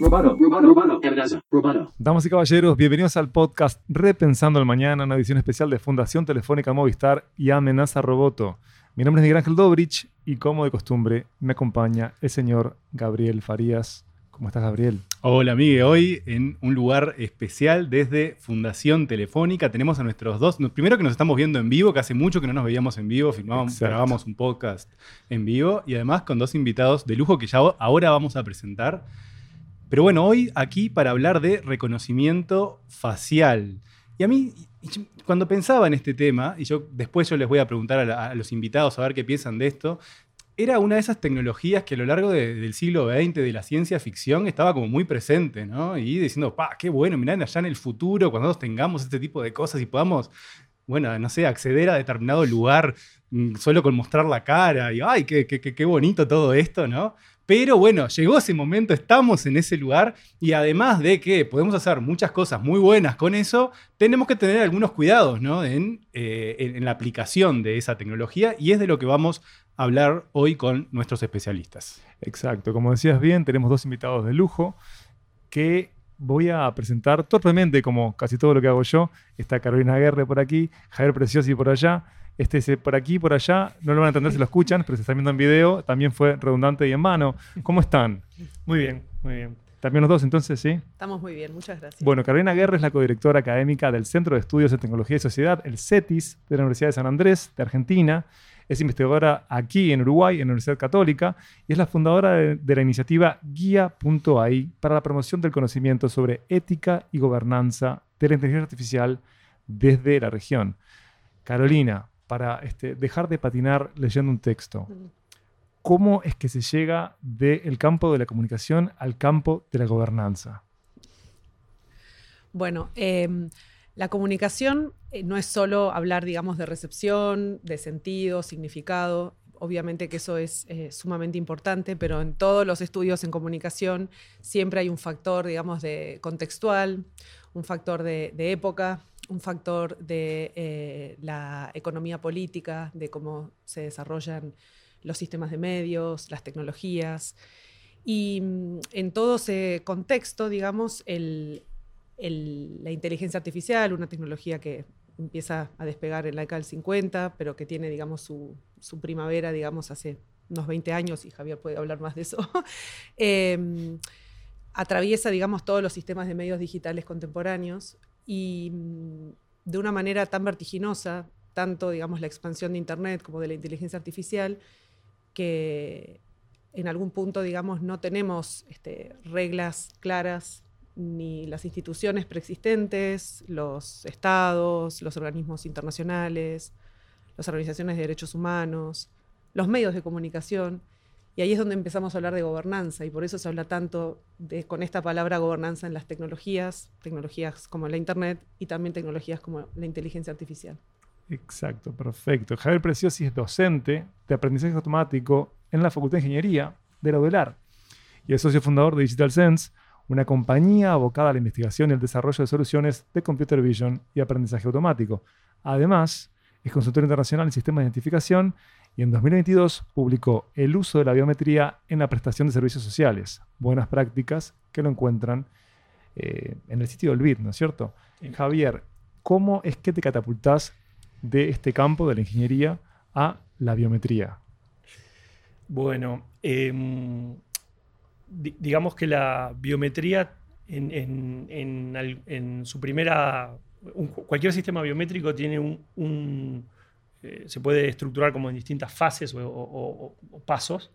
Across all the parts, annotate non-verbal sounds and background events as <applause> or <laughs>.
Roboto, roboto, roboto, amenaza, roboto. Damas y caballeros, bienvenidos al podcast Repensando el Mañana, una edición especial de Fundación Telefónica Movistar y Amenaza Roboto. Mi nombre es Miguel Ángel Dobrich y como de costumbre me acompaña el señor Gabriel Farías. ¿Cómo estás, Gabriel? Hola, Miguel. Hoy en un lugar especial desde Fundación Telefónica tenemos a nuestros dos. Primero que nos estamos viendo en vivo, que hace mucho que no nos veíamos en vivo, filmábamos, grabamos un podcast en vivo y además con dos invitados de lujo que ya ahora vamos a presentar. Pero bueno, hoy aquí para hablar de reconocimiento facial. Y a mí, cuando pensaba en este tema, y yo después yo les voy a preguntar a, los invitados a ver qué piensan de esto, era una de esas tecnologías que a lo largo de- del siglo XX, de la ciencia ficción, estaba como muy presente, ¿no? Y diciendo, pa, qué bueno, mirá, allá en el futuro, cuando nosotros tengamos este tipo de cosas y podamos, bueno, no sé, acceder a determinado lugar mm, solo con mostrar la cara, ay, qué- qué bonito todo esto, ¿no? Pero bueno, llegó ese momento, estamos en ese lugar y además de que podemos hacer muchas cosas muy buenas con eso, tenemos que tener algunos cuidados ¿no? en, eh, en la aplicación de esa tecnología y es de lo que vamos a hablar hoy con nuestros especialistas. Exacto, como decías bien, tenemos dos invitados de lujo que voy a presentar torpemente, como casi todo lo que hago yo. Está Carolina Guerre por aquí, Javier Preciosi por allá. Este es por aquí, por allá. No lo van a entender si lo escuchan, pero se están viendo en video. También fue redundante y en mano. ¿Cómo están? Muy bien, muy bien. También los dos, entonces, ¿sí? Estamos muy bien, muchas gracias. Bueno, Carolina Guerra es la codirectora académica del Centro de Estudios de Tecnología y Sociedad, el CETIS, de la Universidad de San Andrés, de Argentina. Es investigadora aquí en Uruguay, en la Universidad Católica, y es la fundadora de, de la iniciativa Guía.ai para la promoción del conocimiento sobre ética y gobernanza de la inteligencia artificial desde la región. Carolina, para este, dejar de patinar leyendo un texto, ¿cómo es que se llega del campo de la comunicación al campo de la gobernanza? Bueno, eh, la comunicación eh, no es solo hablar, digamos, de recepción, de sentido, significado. Obviamente que eso es eh, sumamente importante, pero en todos los estudios en comunicación siempre hay un factor, digamos, de contextual, un factor de época, un factor de eh, la economía política, de cómo se desarrollan los sistemas de medios, las tecnologías. Y mm, en todo ese contexto, digamos, el, la inteligencia artificial, una tecnología que empieza a despegar en la década del 50, pero que tiene, digamos, su, su primavera, digamos, hace unos 20 años, y Javier puede hablar más de eso, <laughs> eh, atraviesa, digamos, todos los sistemas de medios digitales contemporáneos y mm, de una manera tan vertiginosa, tanto, digamos, la expansión de Internet como de la inteligencia artificial, que en algún punto, digamos, no tenemos este, reglas claras ni las instituciones preexistentes, los estados, los organismos internacionales, las organizaciones de derechos humanos, los medios de comunicación. Y ahí es donde empezamos a hablar de gobernanza y por eso se habla tanto de, con esta palabra gobernanza en las tecnologías, tecnologías como la Internet y también tecnologías como la inteligencia artificial. Exacto, perfecto. Javier Preciosi es docente de aprendizaje automático en la Facultad de Ingeniería de la UDELAR y es socio fundador de Digital Sense, una compañía abocada a la investigación y el desarrollo de soluciones de computer vision y aprendizaje automático. Además, es consultor internacional en sistemas de identificación y en 2022 publicó El uso de la biometría en la prestación de servicios sociales, buenas prácticas que lo encuentran eh, en el sitio del BID, ¿no es cierto? Javier, ¿cómo es que te catapultás de este campo de la ingeniería a la biometría? Bueno, em, di- digamos que la biometría en, en- en al- en su primera... un- cualquier sistema biométrico tiene un... un, eh, se puede estructurar como en distintas fases o, pasos.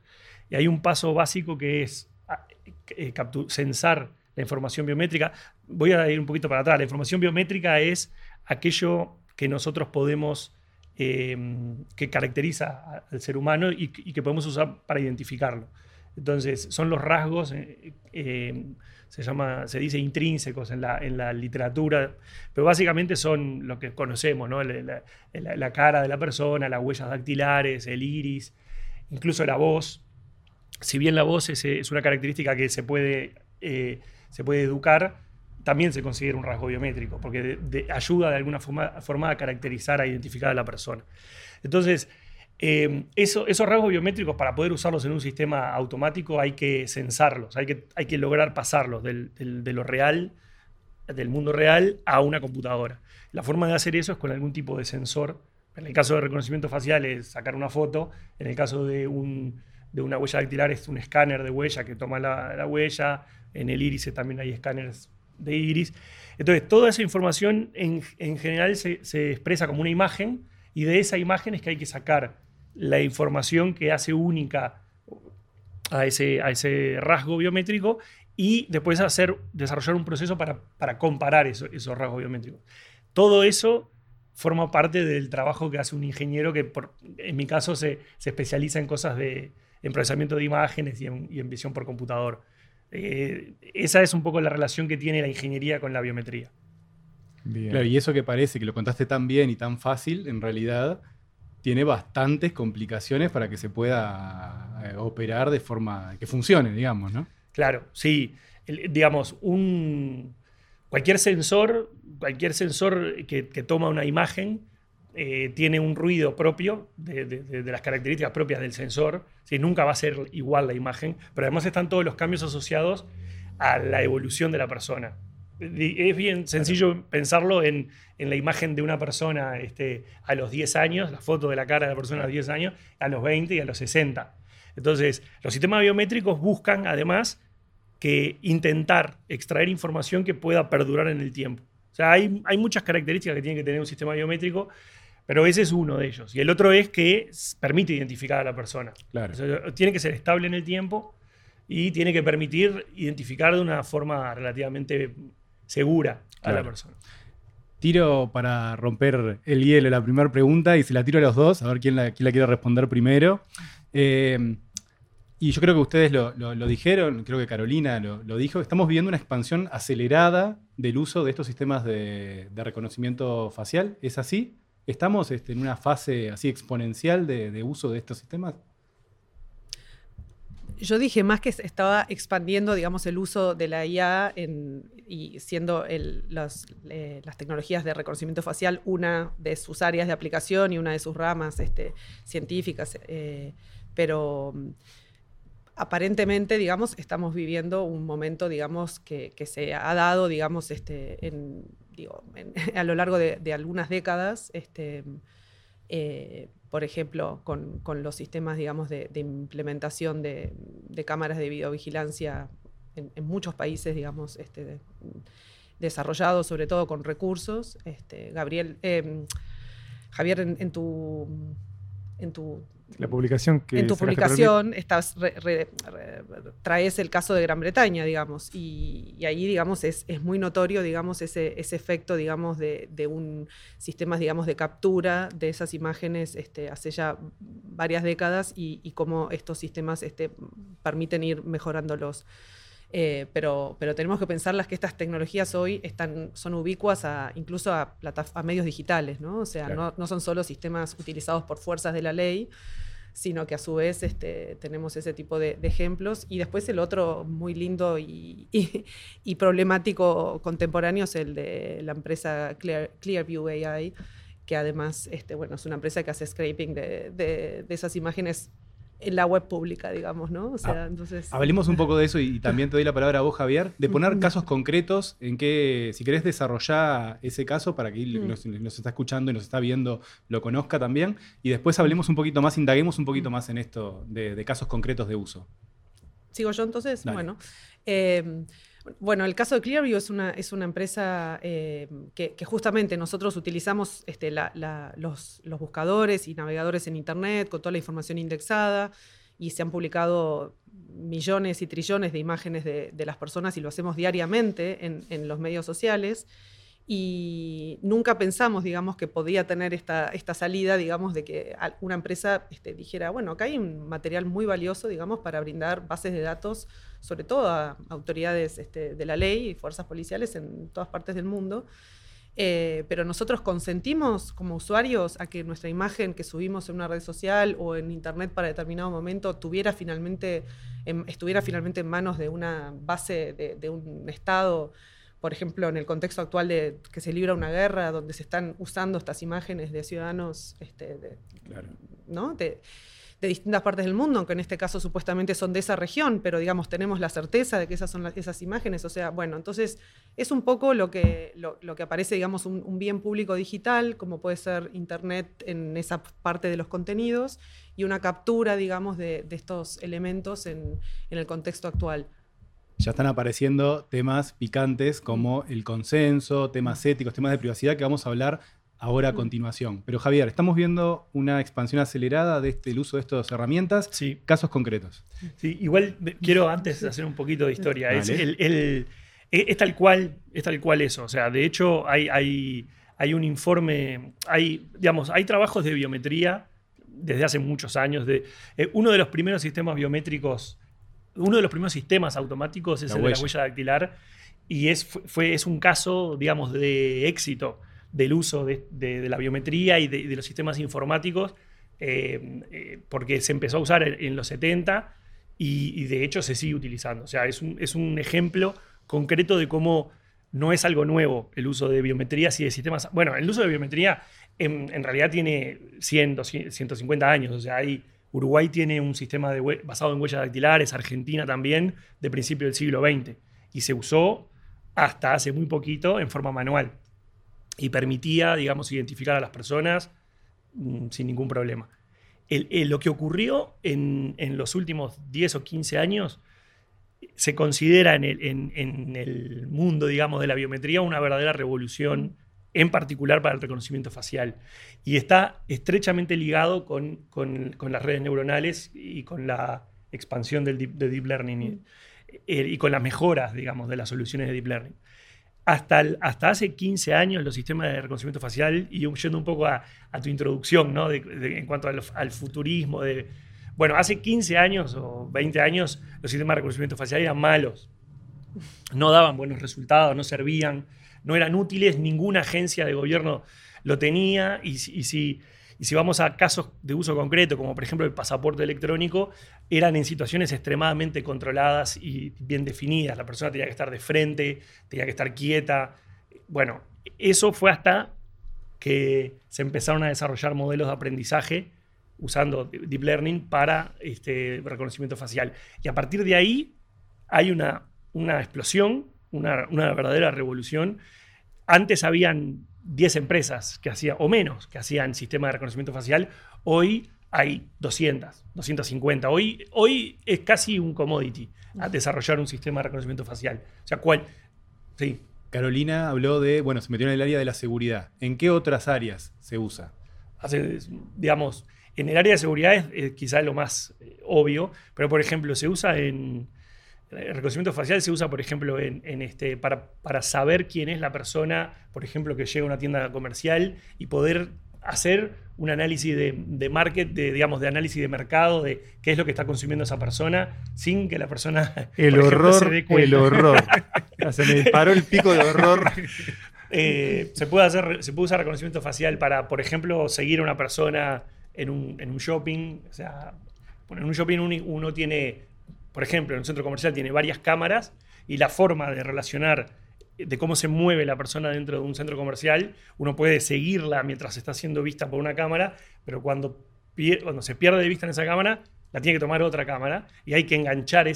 Y hay un paso básico que es ah, eh, censar la información biométrica. Voy a ir un poquito para atrás. La información biométrica es aquello que nosotros podemos eh, que caracteriza al ser humano y, que podemos usar para identificarlo. Entonces, son los rasgos, eh, se, llama, se dice intrínsecos en la, en la literatura, pero básicamente son lo que conocemos, ¿no? la, cara de la persona, las huellas dactilares, el iris, incluso la voz. Si bien la voz es, es una característica que se puede, eh, se puede educar, también se considera un rasgo biométrico, porque ayuda de alguna forma, forma a caracterizar, a identificar a la persona. Entonces, Eh, eso- esos rasgos biométricos, para poder usarlos en un sistema automático, hay que censarlos, hay que, hay que lograr pasarlos del- del- de lo real, del mundo real, a una computadora. La forma de hacer eso es con algún tipo de sensor. En el caso de reconocimiento facial es sacar una foto, en el caso de, un- de una huella dactilar es un escáner de huella que toma la, la huella, en el iris también hay escáneres de iris. Entonces, toda esa información en, en general se, se expresa como una imagen y de esa imagen es que hay que sacar la información que hace única a ese, a ese rasgo biométrico y después hacer, desarrollar un proceso para, para comparar eso- esos rasgos biométricos. Todo eso forma parte del trabajo que hace un ingeniero que, por- en mi caso, se, se especializa en cosas de en procesamiento de imágenes y en, y en visión por computador. Eh, esa es un poco la relación que tiene la ingeniería con la biometría. Bien. Claro, y eso que parece que lo contaste tan bien y tan fácil, en realidad tiene bastantes complicaciones para que se pueda eh, operar de forma que funcione, digamos, ¿no? Claro, sí. Digamos, un, cualquier sensor, cualquier sensor que, toma una imagen eh, tiene un ruido propio de- de las características propias del sensor. Sí, nunca va a ser igual la imagen, pero además están todos los cambios asociados a la evolución de la persona. Es bien sencillo pensarlo en, en la imagen de una persona este, a los 10 años, la foto de la cara de la persona a los 10 años, a los 20 y a los 60. Entonces, los sistemas biométricos buscan además que intentar extraer información que pueda perdurar en el tiempo. O sea, hay, hay muchas características que tiene que tener un sistema biométrico, pero ese es uno de ellos. Y el otro es que permite identificar a la persona. Claro. O sea, tiene que ser estable en el tiempo y tiene que permitir identificar de una forma relativamente segura a la persona. Tiro para romper el hielo la primera pregunta y se la tiro a los dos, a ver quién la, quién la quiere responder primero. Eh, y yo creo que ustedes lo, lo- lo dijeron, creo que Carolina lo, lo dijo, estamos viviendo una expansión acelerada del uso de estos sistemas de, de reconocimiento facial. ¿Es así? ¿Estamos este, en una fase así exponencial de, de uso de estos sistemas? Yo dije más que estaba expandiendo, digamos, el uso de la IA y siendo eh, las tecnologías de reconocimiento facial una de sus áreas de aplicación y una de sus ramas este, científicas. eh, pero mm, aparentemente, digamos, estamos viviendo un momento, digamos, que, se ha dado, digamos, este, <laughs> a lo largo de, de algunas décadas. Este, eh, por ejemplo, con, con los sistemas, digamos, de, implementación de, cámaras de videovigilancia en, muchos países, digamos, este, de- desarrollados, sobre todo con recursos. Este, Gabriel, eh, Javier, en tu, en tu La publicación que en tu publicación estás re- re- re- traes el caso de Gran Bretaña, digamos, y, y ahí, digamos, es, es muy notorio, digamos, ese, ese efecto, digamos, de, de un sistema, digamos, de captura de esas imágenes este, hace ya varias décadas y, y cómo estos sistemas este, permiten ir mejorándolos. Eh, pero, pero tenemos que pensarlas que estas tecnologías hoy están, son ubicuas a, incluso a, medios digitales, ¿no? O sea, Claro. no, no son solo sistemas utilizados por fuerzas de la ley, sino que a su vez este, tenemos ese tipo de, de ejemplos. Y después el otro muy lindo y, y- y problemático contemporáneo es el de la empresa Clear- Clearview AI, que además este, bueno, es una empresa que hace scraping de, de- de esas imágenes en la web pública, digamos, ¿no? O sea, Ah, entonces... Hablemos un poco de eso y también te doy la palabra a vos, Javier, de poner <laughs> casos concretos en que, si querés desarrollar ese caso para que Mm. nos, nos está escuchando y nos está viendo lo conozca también, y después hablemos un poquito más, indaguemos un poquito más en esto de, de casos concretos de uso. ¿Sigo yo entonces? Dale. Bueno. eh, bueno, el caso de Clearview es una, es una empresa eh, que, justamente nosotros utilizamos este, los, buscadores y navegadores en Internet con toda la información indexada y se han publicado millones y trillones de imágenes de, las personas y lo hacemos diariamente en, en los medios sociales. Y nunca pensamos, digamos, que podía tener esta, esta salida, digamos, de que una empresa este, dijera, bueno, acá hay un material muy valioso, digamos, para brindar bases de datos, sobre todo a autoridades este, de la ley y fuerzas policiales en todas partes del mundo. Eh, pero nosotros consentimos como usuarios a que nuestra imagen que subimos en una red social o en internet para determinado momento tuviera finalmente, en- estuviera finalmente en manos de una base de, de un Estado por ejemplo, en el contexto actual de que se libra una guerra, donde se están usando estas imágenes de ciudadanos este, de, ¿no? de, de distintas partes del mundo, aunque en este caso supuestamente son de esa región, pero digamos, tenemos la certeza de que esas son las- esas imágenes. O sea, bueno, entonces es un poco lo que, lo, lo que aparece, digamos, un, un bien público digital, como puede ser Internet en esa parte de los contenidos, y una captura, digamos, de, de estos elementos en, en el contexto actual. Ya están apareciendo temas picantes como el consenso, temas éticos, temas de privacidad que vamos a hablar ahora a continuación. Pero Javier, estamos viendo una expansión acelerada de este, uso de estas herramientas. Sí, Casos concretos. Sí, igual quiero antes hacer un poquito de historia. Es, Dale. el- el- es- es tal cual, es tal cual eso. O sea, de hecho, hay, hay, hay un informe, hay, digamos, hay trabajos de biometría desde hace muchos años. De, eh, uno de los primeros sistemas biométricos, uno de los primeros sistemas automáticos es La el de la huella dactilar. Y es, fue, es un caso, digamos, de éxito del uso de, de- de la biometría y de, los sistemas informáticos, eh, eh, porque se empezó a usar en, en los 70 y, y de hecho se sigue utilizando. O sea, es un, es un ejemplo concreto de cómo no es algo nuevo el uso de biometrías y de sistemas. Bueno, el uso de biometría en, en realidad tiene 100, 200, 150 años. O sea, hay, Uruguay tiene un sistema basado en huellas dactilares, Argentina también, de principio del siglo XX. Y se usó hasta hace muy poquito en forma manual. Y permitía, digamos, identificar a las personas mm, sin ningún problema. El- lo que ocurrió en, los últimos 10 o 15 años se considera en el, en el mundo, digamos, de la biometría una verdadera revolución, en particular para el reconocimiento facial. Y está estrechamente ligado con, con- las redes neuronales y con la expansión del deep, de deep learning y, eh, con las mejoras, digamos, de las soluciones de deep learning. Hasta, hasta hace 15 años los sistemas de reconocimiento facial, y yendo un poco a, tu introducción, ¿no? En cuanto al, al futurismo, de, bueno, hace 15 años o 20 años los sistemas de reconocimiento facial eran malos. No daban buenos resultados, no servían, no eran útiles, ninguna agencia de gobierno lo tenía. Y, y si, y si vamos a casos de uso concreto, como por ejemplo el pasaporte electrónico, eran en situaciones extremadamente controladas y bien definidas. La persona tenía que estar de frente, tenía que estar quieta. Bueno, eso fue hasta que se empezaron a desarrollar modelos de aprendizaje usando deep learning para este reconocimiento facial. Y a partir de ahí hay una, una explosión, una, una verdadera revolución. Antes habían 10 empresas que hacían, o menos, que hacían sistema de reconocimiento facial. Hoy hay 200, 250. Hoy, hoy es casi un commodity a desarrollar un sistema de reconocimiento facial. O sea, ¿cuál? Sí. Carolina habló de, bueno, se metió en el área de la seguridad. ¿En qué otras áreas se usa? hace, digamos, en el área de seguridad es, es quizá lo más eh, obvio, pero por ejemplo, se usa en. El reconocimiento facial se usa, por ejemplo, en, en este, para, para saber quién es la persona, por ejemplo, que llega a una tienda comercial y poder hacer un análisis de, de market, de, digamos, de análisis de mercado, de qué es lo que está consumiendo esa persona, sin que la persona <laughs> El ejemplo, se horror, dé cuenta. el horror. Se me disparó el pico de horror. <laughs> Eh, se, puede hacer, se puede usar reconocimiento facial para, por ejemplo, seguir a una persona en un, en un shopping. O sea, en un shopping uno tiene, por ejemplo, en un centro comercial tiene varias cámaras y la forma de relacionar de cómo se mueve la persona dentro de un centro comercial, uno puede seguirla mientras está siendo vista por una cámara, pero cuando, cuando se pierde de vista en esa cámara, la tiene que tomar otra cámara y hay que enganchar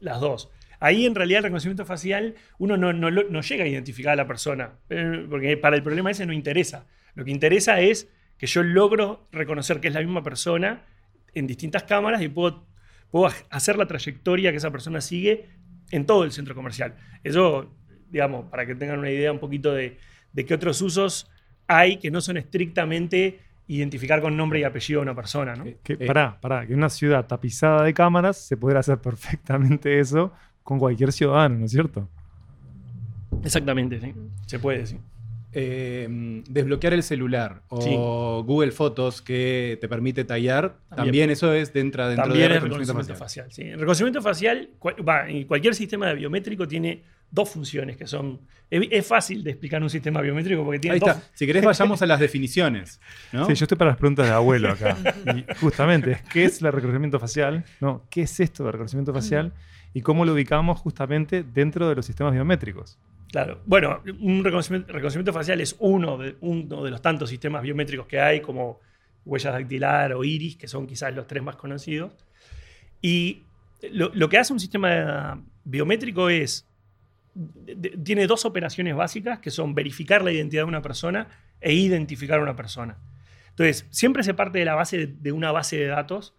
las dos. Ahí en realidad el reconocimiento facial uno no, no no llega a identificar a la persona, eh, porque para el problema ese no interesa. Lo que interesa es que yo logro reconocer que es la misma persona en distintas cámaras y puedo, puedo hacer la trayectoria que esa persona sigue en todo el centro comercial. Eso, digamos, para que tengan una idea un poquito de, de qué otros usos hay que no son estrictamente identificar con nombre y apellido a una persona, ¿no? Que, Eh, pará, pará, que en una ciudad tapizada de cámaras se podrá hacer <laughs> perfectamente eso con cualquier ciudadano, ¿no es cierto? Exactamente, sí. Se puede, sí. Eh, desbloquear el celular o Sí. Google Fotos que te permite tallar, también, También. eso es dentro, dentro También de es reconocimiento facial. facial. sí. El reconocimiento facial, va, y cualquier sistema de biométrico tiene dos funciones que son... Es, es fácil de explicar un sistema biométrico porque tiene Ahí dos... está. Si querés vayamos a las <laughs> definiciones. ¿no? Sí, yo estoy para las preguntas de abuelo acá. <laughs> Y justamente, ¿qué es el reconocimiento facial? No, ¿qué es esto de reconocimiento facial? Y cómo lo ubicamos justamente dentro de los sistemas biométricos. Claro. Bueno, un reconocimiento, facial es uno de, uno de los tantos sistemas biométricos que hay, como huellas dactilar o iris, que son quizás los tres más conocidos. Y lo, que hace un sistema biométrico es, tiene dos operaciones básicas, que son verificar la identidad de una persona e identificar a una persona. Entonces, siempre se parte de la base de una base de datos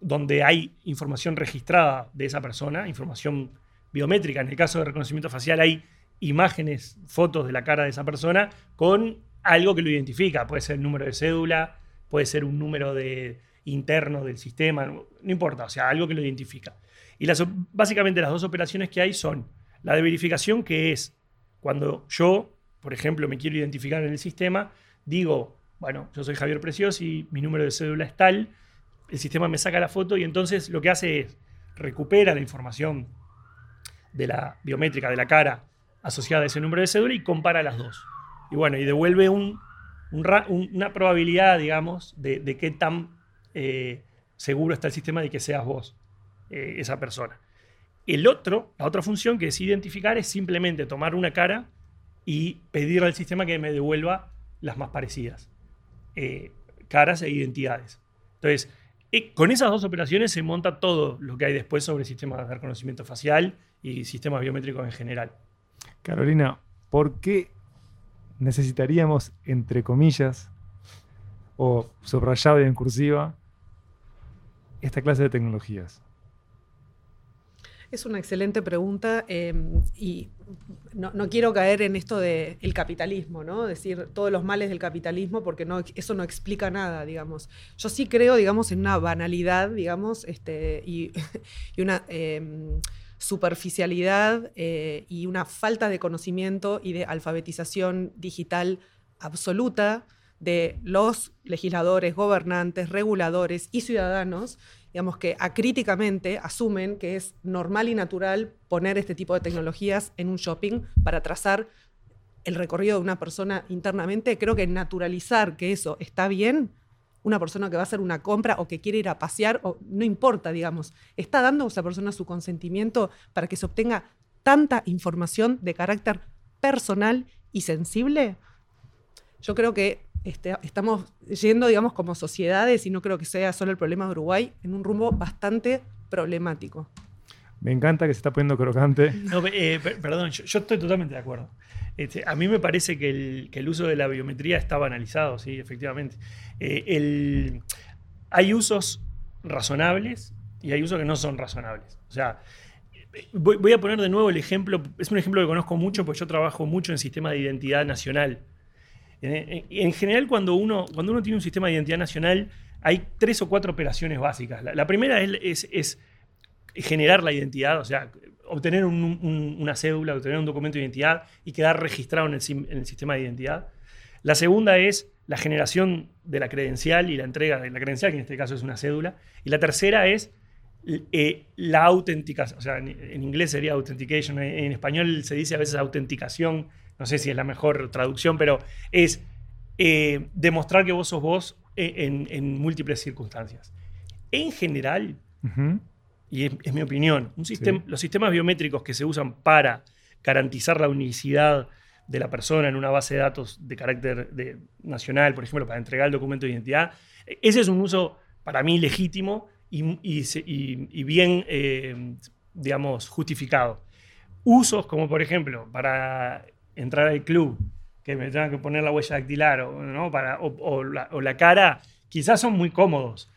donde hay información registrada de esa persona, información biométrica. En el caso de reconocimiento facial hay imágenes, fotos de la cara de esa persona con algo que lo identifica. Puede ser el número de cédula, puede ser un número de, interno del sistema, no, importa, o sea, algo que lo identifica. Y las, básicamente las dos operaciones que hay son la de verificación, que es cuando yo, por ejemplo, me quiero identificar en el sistema, digo, bueno, yo soy Javier Preciosi, mi número de cédula es tal, el sistema me saca la foto y entonces lo que hace es recupera la información de la biométrica de la cara asociada a ese número de cédula y compara las dos. Y bueno, y devuelve una probabilidad, digamos, de, de qué tan eh, seguro está el sistema de que seas vos eh, esa persona. El otro, la otra función que es identificar es simplemente tomar una cara y pedirle al sistema que me devuelva las más parecidas. eh, caras e identidades. Entonces, con esas dos operaciones se monta todo lo que hay después sobre sistemas de reconocimiento facial y sistemas biométricos en general. Carolina, ¿por qué necesitaríamos, entre comillas, o subrayado y en cursiva, esta clase de tecnologías? Es una excelente pregunta eh, y no, no quiero caer en esto del capitalismo, ¿no? Decir todos los males del capitalismo porque no, eso no explica nada, digamos. Yo sí creo, digamos, en una banalidad, digamos, este, y, <laughs> una eh, superficialidad eh, y una falta de conocimiento y de alfabetización digital absoluta de los legisladores, gobernantes, reguladores y ciudadanos digamos que acríticamente asumen que es normal y natural poner este tipo de tecnologías en un shopping para trazar el recorrido de una persona internamente. Creo que naturalizar que eso está bien, una persona que va a hacer una compra o que quiere ir a pasear, o no importa, digamos, está dando a esa persona su consentimiento para que se obtenga tanta información de carácter personal y sensible. Yo creo que este, estamos yendo, digamos, como sociedades, y no creo que sea solo el problema de Uruguay, en un rumbo bastante problemático. Me encanta que se está poniendo crocante. Eh, per- perdón, yo, estoy totalmente de acuerdo. Este, a mí me parece que el, uso de la biometría está banalizado, sí, efectivamente. Eh, hay usos razonables y hay usos que no son razonables. O sea, voy, a poner de nuevo el ejemplo, es un ejemplo que conozco mucho porque yo trabajo mucho en sistema de identidad nacional. En, en- en general, cuando uno, cuando uno tiene un sistema de identidad nacional, hay tres o cuatro operaciones básicas. La, primera es generar la identidad, o sea, obtener un- un- una cédula, obtener un documento de identidad y quedar registrado en el, sistema de identidad. La segunda es la generación de la credencial y la entrega de la credencial, que en este caso es una cédula. Y la tercera es eh, la autenticación, o sea, en, inglés sería authentication, en, español se dice a veces autenticación, no sé si es la mejor traducción, pero es eh, demostrar que vos sos vos eh, en, múltiples circunstancias. En general. Y es, es mi opinión, un los sistemas biométricos que se usan para garantizar la unicidad de la persona en una base de datos de carácter de- nacional, por ejemplo, para entregar el documento de identidad, ese es un uso para mí legítimo y, bien, eh, digamos, justificado. Usos como, por ejemplo, para entrar al club, que me tengan que poner la huella dactilar o, ¿no? para, o- o la, o la cara, quizás son muy cómodos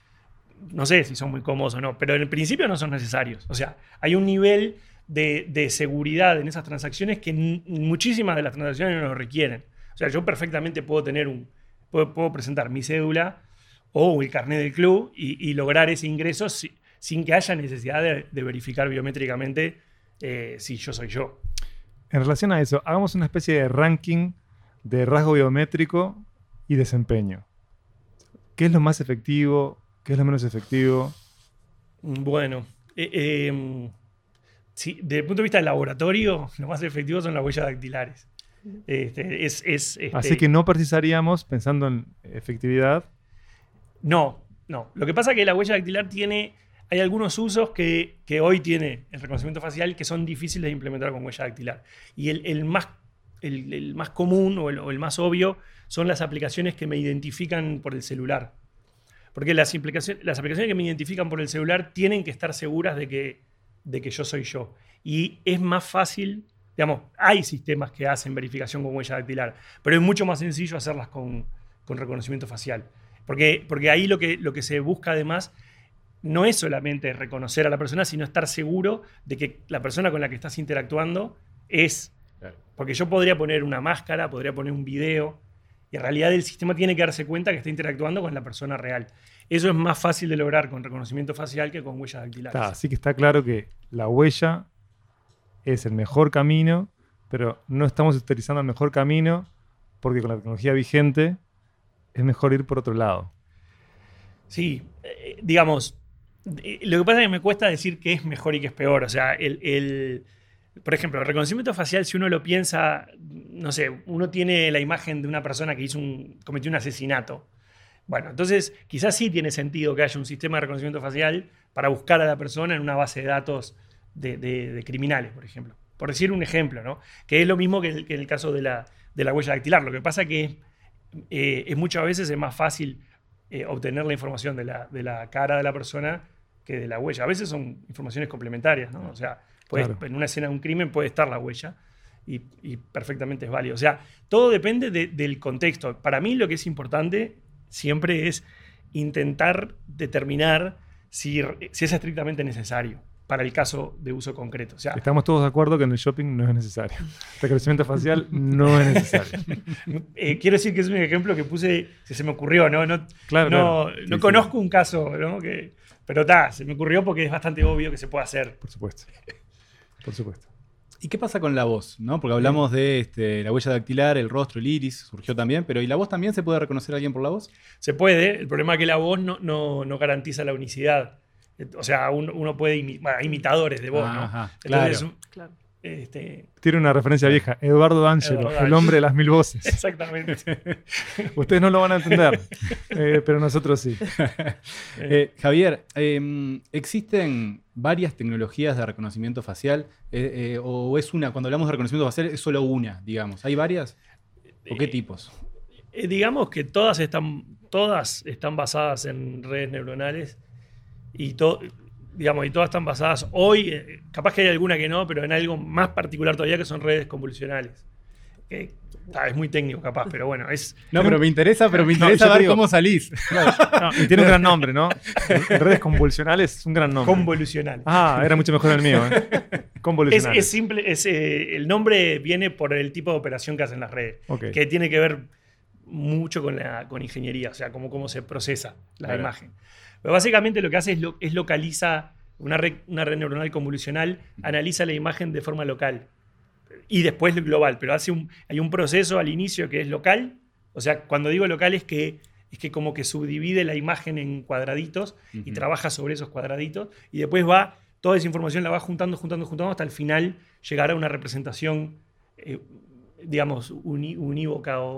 no sé si son muy cómodos o no, pero en el principio no son necesarios. O sea, hay un nivel de, de seguridad en esas transacciones que muchísimas de las transacciones no lo requieren. O sea, yo perfectamente puedo tener un, puedo, puedo presentar mi cédula o el carnet del club y, lograr ese ingreso si- sin que haya necesidad de, de verificar biométricamente eh, si yo soy yo. En relación a eso, hagamos una especie de ranking de rasgo biométrico y desempeño. ¿Qué es lo más efectivo? ¿Qué es lo menos efectivo? Bueno, eh, eh, sí, desde el punto de vista del laboratorio, lo más efectivo son las huellas dactilares. Este, es, es, este, Así que no precisaríamos, pensando en efectividad, No, no. Lo que pasa es que la huella dactilar tiene hay algunos usos que, que hoy tiene el reconocimiento facial que son difíciles de implementar con huella dactilar. Y el, el más, el, el más común o el, o el más obvio son las aplicaciones que me identifican por el celular. Porque las, implicaciones- las aplicaciones que me identifican por el celular tienen que estar seguras de que, de que yo soy yo. Y es más fácil, digamos, hay sistemas que hacen verificación con huella dactilar, pero es mucho más sencillo hacerlas con, con reconocimiento facial. Porque, porque ahí lo que, lo que se busca además no es solamente reconocer a la persona, sino estar seguro de que la persona con la que estás interactuando es. Claro. Porque yo podría poner una máscara, podría poner un video, y en realidad el sistema tiene que darse cuenta que está interactuando con la persona real. Eso es más fácil de lograr con reconocimiento facial que con huellas dactilares. Está, así que está claro que la huella es el mejor camino, pero no estamos utilizando el mejor camino porque con la tecnología vigente es mejor ir por otro lado. Sí, eh, digamos, eh, lo que pasa es que me cuesta decir que es mejor y que es peor. O sea, el, el- por ejemplo, el reconocimiento facial, si uno lo piensa, no sé, uno tiene la imagen de una persona que hizo cometió un asesinato. Bueno, entonces quizás sí tiene sentido que haya un sistema de reconocimiento facial para buscar a la persona en una base de datos de, de- de criminales, por ejemplo. Por decir un ejemplo, ¿no? Que es lo mismo que en el caso de la, de la huella dactilar. Lo que pasa que eh, es muchas veces es más fácil eh, obtener la información de la, de la cara de la persona que de la huella. A veces son informaciones complementarias, ¿no? O sea, puedes- Claro. en una escena de un crimen puede estar la huella y, y perfectamente es válido. O sea, todo depende de- del contexto. Para mí lo que es importante siempre es intentar determinar si, si es estrictamente necesario para el caso de uso concreto. O sea, Estamos todos de acuerdo que en el shopping no es necesario. Reconocimiento facial no es necesario. <laughs> eh, quiero decir que es un ejemplo que puse, que se me ocurrió, ¿no? no Claro, no, claro. no sí. conozco un caso, ¿no? Que, pero está, se me ocurrió porque es bastante obvio que se puede hacer. Por supuesto. Por supuesto. ¿Y qué pasa con la voz? ¿no? Porque hablamos de este, la huella dactilar, el rostro, el iris, surgió también, pero ¿y la voz también se puede reconocer a alguien por la voz? Se puede, el problema es que la voz no, no, no garantiza la unicidad. O sea, uno, uno puede imitar imitadores de voz, Ajá, ¿no? Entonces, claro. Claro. Este, Tiene una referencia vieja. Eduardo D'Angelo, Eduardo el hombre de las mil voces. <laughs> exactamente. <laughs> Ustedes no lo van a entender, eh, pero nosotros sí. <laughs> Eh, Javier, eh, ¿existen varias tecnologías de reconocimiento facial? Eh, eh, ¿O es una, cuando hablamos de reconocimiento facial, es solo una, digamos? ¿Hay varias? ¿O qué Eh, tipos? Eh, digamos que todas están, todas están basadas en redes neuronales y, to- digamos, y todas están basadas hoy, eh, capaz que hay alguna que no, pero en algo más particular todavía que son redes convolucionales. Ah, es muy técnico capaz, pero bueno, es... No, pero me interesa, pero me interesa ver digo- cómo salís. No, y tiene un gran nombre, ¿no? <laughs> Redes convulsionales es un gran nombre. Convolucional. Ah, era mucho mejor el mío. ¿eh? <laughs> es, Convolucionales. es simple, es, eh, el nombre viene por el tipo de operación que hacen las redes, que tiene que ver mucho con, la, con ingeniería, o sea, cómo, cómo se procesa la Claro. imagen. Pero básicamente lo que hace es, lo- es localiza, una red, una red neuronal convolucional analiza la imagen de forma local y después global, pero hace un, hay un proceso al inicio que es local, o sea, cuando digo local es que, es que como que subdivide la imagen en cuadraditos y trabaja sobre esos cuadraditos y después va, toda esa información la va juntando, juntando, juntando hasta el final llegar a una representación, eh, digamos, unívoca o,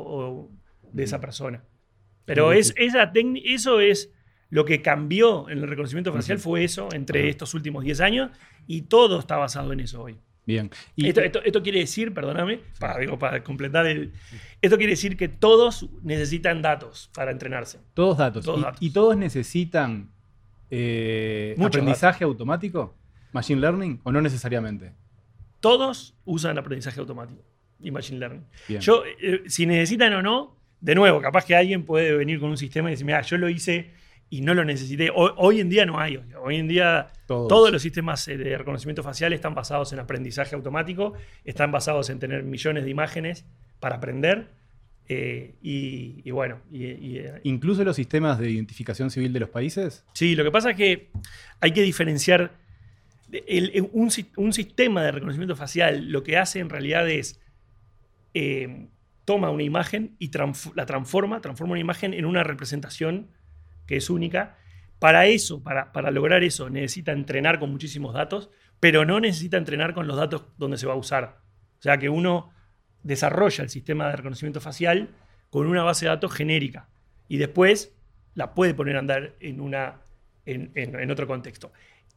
o de esa persona. Pero es, esa eso es lo que cambió en el reconocimiento facial, fue eso entre estos últimos 10 años y todo está basado en eso hoy. Bien. Y, Esto, esto- esto quiere decir, perdóname, para, digo, para completar el. Esto quiere decir que todos necesitan datos para entrenarse. todos datos. Todos y, datos. y todos necesitan eh, aprendizaje automático? ¿Machine learning? ¿O no necesariamente? Todos usan aprendizaje automático y machine learning. Bien. Yo, eh, si necesitan o no, de nuevo, capaz que alguien puede venir con un sistema y decir, mira, yo lo hice y no lo necesité. Hoy, hoy en día no hay. Hoy en día Todos. todos los sistemas eh, de reconocimiento facial están basados en aprendizaje automático, están basados en tener millones de imágenes para aprender. eh, y, y bueno, y- y, eh, ¿Incluso los sistemas de identificación civil de los países? Sí, lo que pasa es que hay que diferenciar. el- el- un, un sistema de reconocimiento facial lo que hace en realidad es eh, toma una imagen y la transforma, transforma una imagen en una representación que es única. Para eso, para, para lograr eso, necesita entrenar con muchísimos datos, pero no necesita entrenar con los datos donde se va a usar. O sea que uno desarrolla el sistema de reconocimiento facial con una base de datos genérica y después la puede poner a andar en una, en- en otro contexto.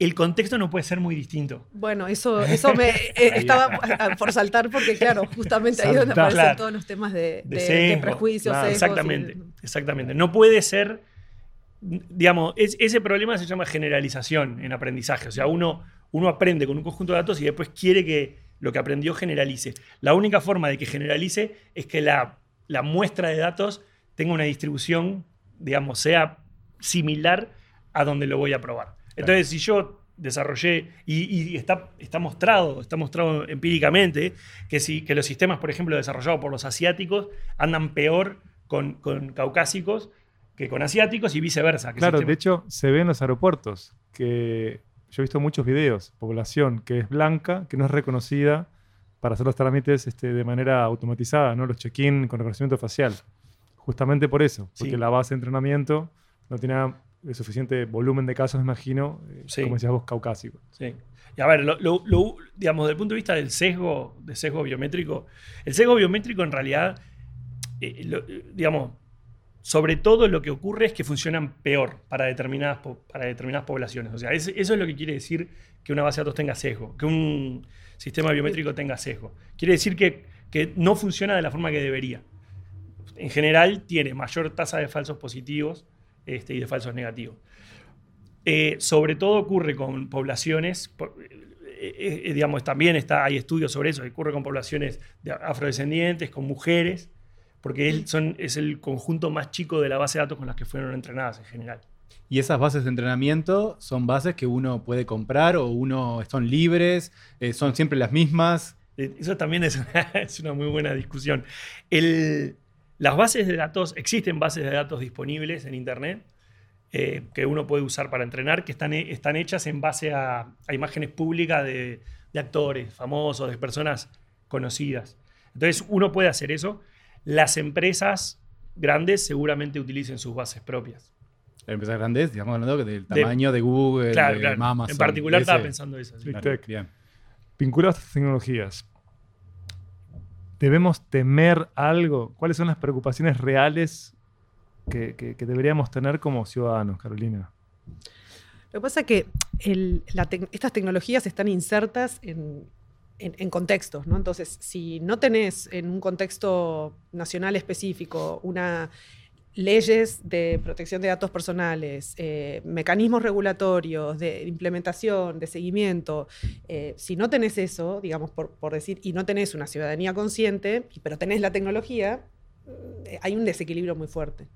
El contexto no puede ser muy distinto. Bueno, eso, eso me <laughs> eh, estaba por saltar porque, claro, justamente ahí es donde aparecen Claro. todos los temas de, De de- de sesgo, prejuicios, claro, sesgos y- Exactamente, exactamente. No puede ser, digamos, es- ese problema se llama generalización en aprendizaje. O sea, uno, uno aprende con un conjunto de datos y después quiere que lo que aprendió generalice. La única forma de que generalice es que la, la muestra de datos tenga una distribución, digamos, sea similar a donde lo voy a probar. Entonces, si yo desarrollé, y, y está, está mostrado, está mostrado empíricamente, que, si, que los sistemas, por ejemplo, desarrollados por los asiáticos andan peor con, con caucásicos que con asiáticos y viceversa. Claro, de hecho, se ve en los aeropuertos que yo he visto muchos videos, población que es blanca, que no es reconocida para hacer los trámites este, de manera automatizada, ¿no? Los check-in con reconocimiento facial. Justamente por eso, porque Sí. la base de entrenamiento no tenía el suficiente volumen de casos, me imagino, eh, Sí. como decías vos, caucásico. Sí. Y a ver, lo, lo- lo- digamos, desde el punto de vista del sesgo, de sesgo biométrico, el sesgo biométrico en realidad, eh, lo- eh, digamos, sobre todo lo que ocurre es que funcionan peor para determinadas, para determinadas poblaciones. O sea, es- eso es lo que quiere decir que una base de datos tenga sesgo, que un sistema biométrico tenga sesgo. Quiere decir que, que no funciona de la forma que debería. En general, tiene mayor tasa de falsos positivos este, y de falsos negativos. Eh, sobre todo ocurre con poblaciones, por- eh, eh, digamos, también está, hay estudios sobre eso, ocurre con poblaciones de afrodescendientes, con mujeres, porque es, son, es el conjunto más chico de la base de datos con las que fueron entrenadas en general. Y esas bases de entrenamiento son bases que uno puede comprar o uno son libres, eh, son siempre las mismas. Eh, Eso también es una, <laughs> es una muy buena discusión. El- las bases de datos, existen bases de datos disponibles en Internet eh, que uno puede usar para entrenar, que están, están hechas en base a, a imágenes públicas de, de actores famosos, de personas conocidas. Entonces uno puede hacer eso. Las empresas grandes seguramente utilicen sus bases propias. Empresas grandes, digamos hablando del De- tamaño de, Google, Claro, de claro. Amazon. en particular estaba pensando eso. sí. Big Claro, Tech. bien. Vinculado a estas tecnologías, ¿debemos temer algo? ¿Cuáles son las preocupaciones reales que, deberíamos tener como ciudadanos, Carolina? Lo que pasa es que estas tecnologías están insertas en, en- en contextos, ¿no? Entonces, si no tenés en un contexto nacional específico una leyes de protección de datos personales, eh, mecanismos regulatorios de implementación, de seguimiento, eh, si no tenés eso, digamos, por, por decir, y no tenés una ciudadanía consciente, pero tenés la tecnología, eh, hay un desequilibrio muy fuerte.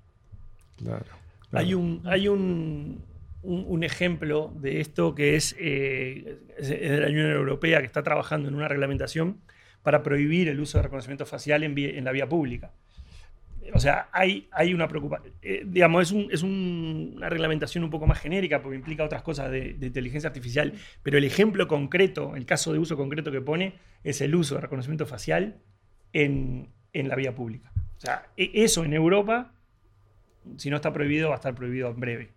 Claro. Hay un, hay un, un- un ejemplo de esto que es, eh, es de la Unión Europea que está trabajando en una reglamentación para prohibir el uso de reconocimiento facial en, vía- en la vía pública. O sea, hay, hay una preocupación. digamos, es, un- es un- una reglamentación un poco más genérica porque implica otras cosas de, de inteligencia artificial, pero el ejemplo concreto, el caso de uso concreto que pone es el uso de reconocimiento facial en, en la vía pública. O sea, e- eso en Europa si no está prohibido, va a estar prohibido en breve.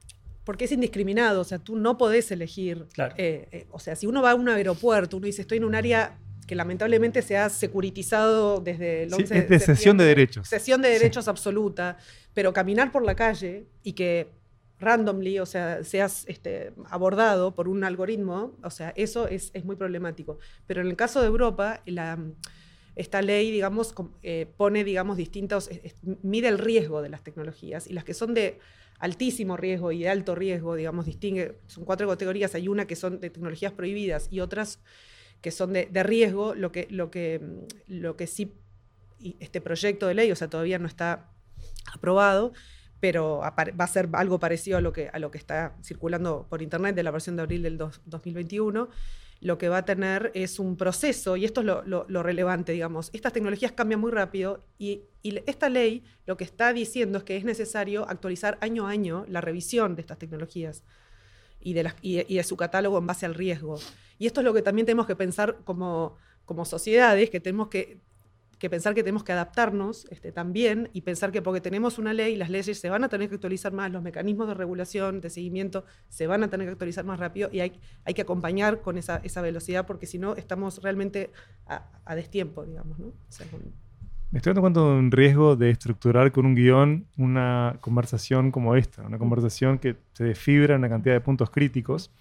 Porque es indiscriminado, o sea, tú no podés elegir. Claro. eh, eh, o sea, si uno va a un aeropuerto, uno dice, estoy en un área que lamentablemente se ha securitizado desde el Sí, 11 es de cesión de derechos. Cesión de derechos absoluta, pero caminar por la calle y que randomly, o sea, seas este, abordado por un algoritmo, o sea, eso es, es muy problemático. Pero en el caso de Europa, la, esta ley, digamos, eh, pone, digamos, distintos, es- mide el riesgo de las tecnologías y las que son de altísimo riesgo y de alto riesgo, digamos, distingue, son cuatro categorías, hay una que son de tecnologías prohibidas y otras que son de, de riesgo, lo que, lo, que, mm, lo que sí, este proyecto de ley, o sea, todavía no está aprobado, pero va a ser algo parecido a lo, que, a lo que está circulando por internet de la versión de abril del dos- 2021, lo que va a tener es un proceso, y esto es lo, lo- lo relevante, digamos, estas tecnologías cambian muy rápido y, y esta ley lo que está diciendo es que es necesario actualizar año a año la revisión de estas tecnologías y de, las, y, y de su catálogo en base al riesgo. Y esto es lo que también tenemos que pensar como, como sociedades, que tenemos que, que pensar que tenemos que adaptarnos este, también y pensar que porque tenemos una ley, las leyes se van a tener que actualizar más, los mecanismos de regulación, de seguimiento, se van a tener que actualizar más rápido y hay, hay que acompañar con esa, esa velocidad porque si no estamos realmente a, a destiempo, digamos. ¿no? O sea, Me estoy dando cuenta de un riesgo de estructurar con un guion una conversación como esta, una conversación que se desfibra en una cantidad de puntos críticos.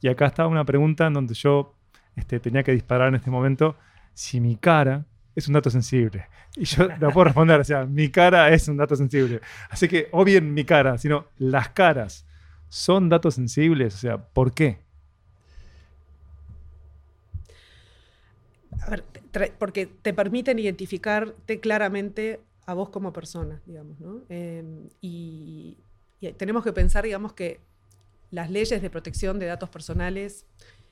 Y acá estaba una pregunta en donde yo este, tenía que disparar en este momento si mi cara es un dato sensible. Y yo no puedo responder, o sea, mi cara es un dato sensible. Así que, o bien mi cara, sino las caras son datos sensibles, o sea, ¿por qué? A ver, porque te permiten identificarte claramente a vos como persona, digamos, ¿no? Eh, y, y tenemos que pensar, digamos, que las leyes de protección de datos personales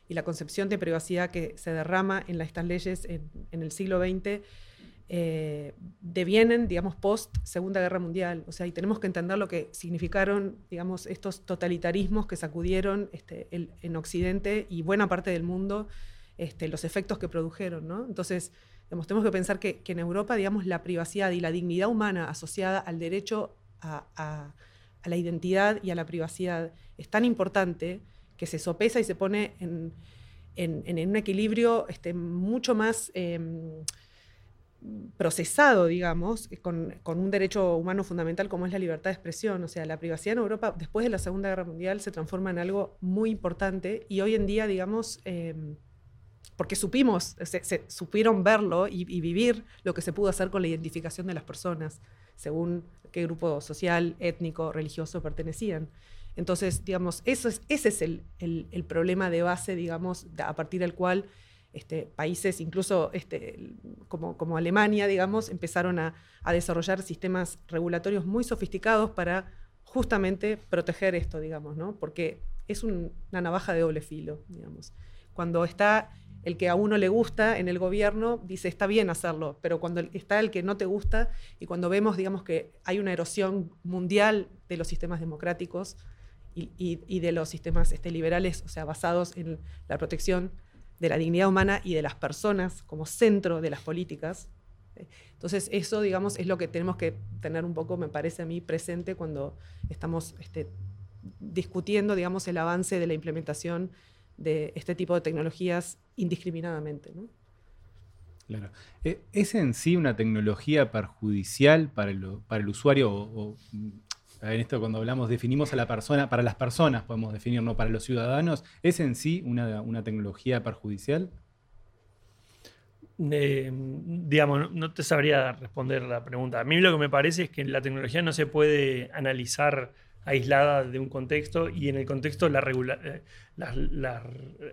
y la concepción de privacidad que se derrama en la- estas leyes en, en el siglo XX eh, devienen, digamos, post Segunda Guerra Mundial. O sea, y tenemos que entender lo que significaron, digamos, estos totalitarismos que sacudieron este, el- en Occidente y buena parte del mundo, este, los efectos que produjeron, ¿no? Entonces, digamos, tenemos que pensar que, que en Europa, digamos, la privacidad y la dignidad humana asociada al derecho a, a- a la identidad y a la privacidad es tan importante que se sopesa y se pone en, en- en un equilibrio este, mucho más em, procesado, digamos, con, con un derecho humano fundamental como es la libertad de expresión. O sea, la privacidad en Europa después de la Segunda Guerra Mundial se transforma en algo muy importante y hoy en día, digamos, em, porque supimos, se, se- supieron verlo y, y vivir lo que se pudo hacer con la identificación de las personas, según qué grupo social, étnico, religioso pertenecían. Entonces, digamos, eso es, ese es el, el- el problema de base, digamos, a partir del cual este, países, incluso este, como, como Alemania, digamos, empezaron a, a desarrollar sistemas regulatorios muy sofisticados para justamente proteger esto, digamos, ¿no? Porque es un- una navaja de doble filo, digamos. Cuando está el que a uno le gusta en el gobierno, dice, está bien hacerlo, pero cuando está el que no te gusta y cuando vemos, digamos, que hay una erosión mundial de los sistemas democráticos y de los sistemas este, liberales, o sea, basados en la protección de la dignidad humana y de las personas como centro de las políticas. Eh, Entonces, eso, digamos, es lo que tenemos que tener un poco, me parece a mí, presente cuando estamos este, discutiendo, digamos, el avance de la implementación de este tipo de tecnologías indiscriminadamente. ¿no? Claro. Eh, ¿Es en sí una tecnología perjudicial para el, para el usuario? O, o, mm, en esto cuando hablamos, definimos a la persona, para las personas podemos definir, no para los ciudadanos. ¿Es en sí una, una tecnología perjudicial? Eh, digamos, no- no te sabría responder la pregunta. A mí lo que me parece es que la tecnología no se puede analizar aislada de un contexto y en el contexto la, regula- eh, la, la-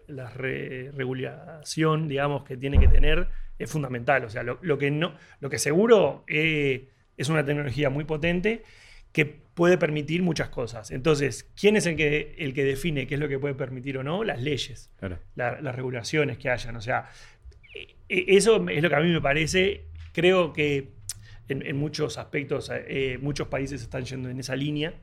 la re- regulación, digamos, que tiene que tener es fundamental. O sea, lo, lo que, no, lo que seguro eh, es una tecnología muy potente que puede permitir muchas cosas. Entonces, ¿quién es el que, el que define qué es lo que puede permitir o no? Las leyes Claro. las regulaciones que hayan. O sea, e- e- eso es lo que a mí me parece. Creo que en, en muchos aspectos eh, muchos países están yendo en esa línea.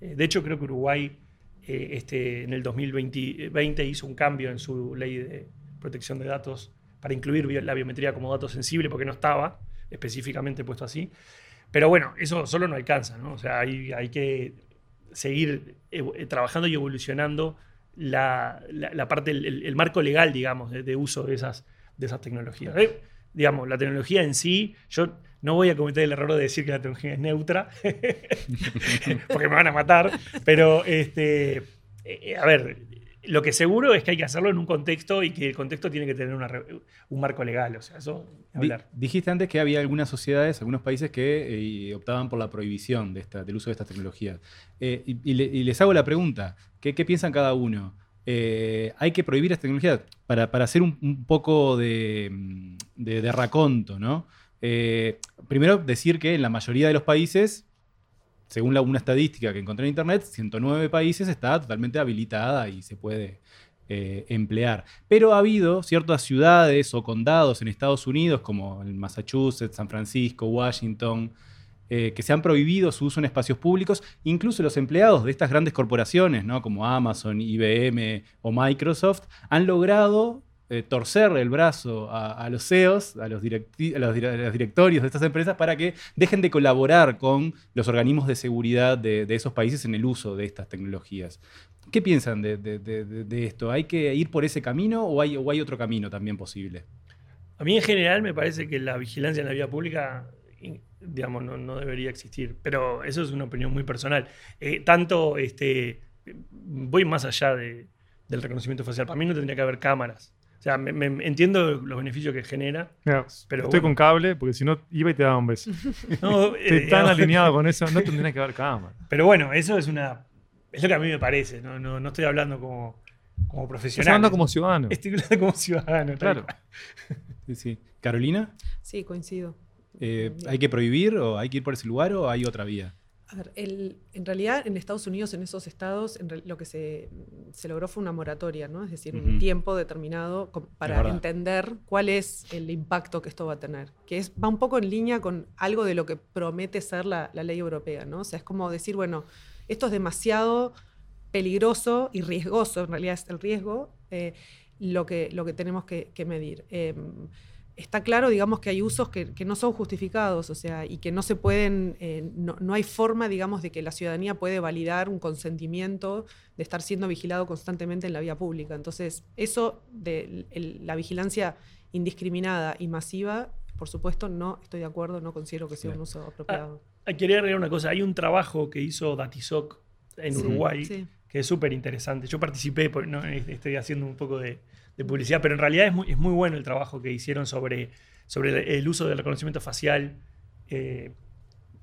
Eh, de hecho, creo que Uruguay eh, este, en el 2020 20 hizo un cambio en su ley de protección de datos para incluir la biometría como dato sensible porque no estaba específicamente puesto así. Pero bueno, eso solo no alcanza, ¿no? O sea, hay, hay que seguir eh, trabajando y evolucionando la, la- parte, el, marco legal, digamos, de, uso de esas, de esas tecnologías. Digamos, la tecnología en sí, yo no voy a cometer el error de decir que la tecnología es neutra, <laughs> porque me van a matar, pero este, eh, a ver, lo que seguro es que hay que hacerlo en un contexto y que el contexto tiene que tener una un marco legal, o sea, eso, hablar. dijiste antes que había algunas sociedades, algunos países que eh, optaban por la prohibición de esta, del uso de estas tecnologías. Eh, y, y le- y les hago la pregunta, ¿qué, qué piensan cada uno? Eh, ¿Hay que prohibir esta tecnología? Para, para hacer un, un poco de, mm, de- de raconto, ¿no? Eh, primero, decir que en la mayoría de los países, según la, una estadística que encontré en Internet, 109 países está totalmente habilitada y se puede eh, emplear. Pero ha habido ciertas ciudades o condados en Estados Unidos, como Massachusetts, San Francisco, Washington, eh, que se han prohibido su uso en espacios públicos. Incluso los empleados de estas grandes corporaciones, ¿no? como Amazon, IBM o Microsoft, han logrado eh, torcer el brazo a, los CEOs, a los, directi- a los directorios de estas empresas, para que dejen de colaborar con los organismos de seguridad de, esos países en el uso de estas tecnologías. ¿Qué piensan de, esto? ¿Hay que ir por ese camino o hay, otro camino también posible? A mí en general me parece que la vigilancia en la vía pública, digamos, no, debería existir. Pero eso es una opinión muy personal. Eh, tanto, este, voy más allá de- del reconocimiento facial. Para mí no tendría que haber cámaras. O sea, me- me- entiendo los beneficios que genera. Mira, Pero estoy bueno. con cable porque si no iba y te daba un beso. <laughs> No, <laughs> Estoy eh, tan alineado con eso, no tendría que haber cámara. Pero bueno, eso es una. Es lo que a mí me parece. No, no, no estoy hablando como, como profesional. hablando como ciudadano. Estoy hablando como ciudadano. Claro. <laughs> Sí, sí. Carolina, Sí, coincido. eh, ¿hay que prohibir o hay que ir por ese lugar o hay otra vía? A ver, el- en realidad en Estados Unidos, en esos estados, en real- lo que se, se logró fue una moratoria, ¿no? Es decir, un tiempo determinado para entender cuál es el impacto que esto va a tener. Que es, va un poco en línea con algo de lo que promete ser la, la ley europea, ¿no? O sea, es como decir, bueno, esto es demasiado peligroso y riesgoso, en realidad es el riesgo, eh, lo, que, lo que tenemos que, que medir. Eh, está claro, digamos, que hay usos que, que no son justificados, o sea, y que no se pueden, eh, no, no hay forma, digamos, de que la ciudadanía puede validar un consentimiento de estar siendo vigilado constantemente en la vía pública. Entonces, eso de el- la vigilancia indiscriminada y masiva, por supuesto, no estoy de acuerdo, no considero que sea un uso apropiado. Ah, Quería agregar una cosa. Hay un trabajo que hizo Datisoc en Sí, Uruguay sí. que es súper interesante. Yo participé, no, eh, estoy haciendo un poco de, de publicidad, pero en realidad es muy, es muy bueno el trabajo que hicieron sobre, sobre el, el uso del reconocimiento facial, eh,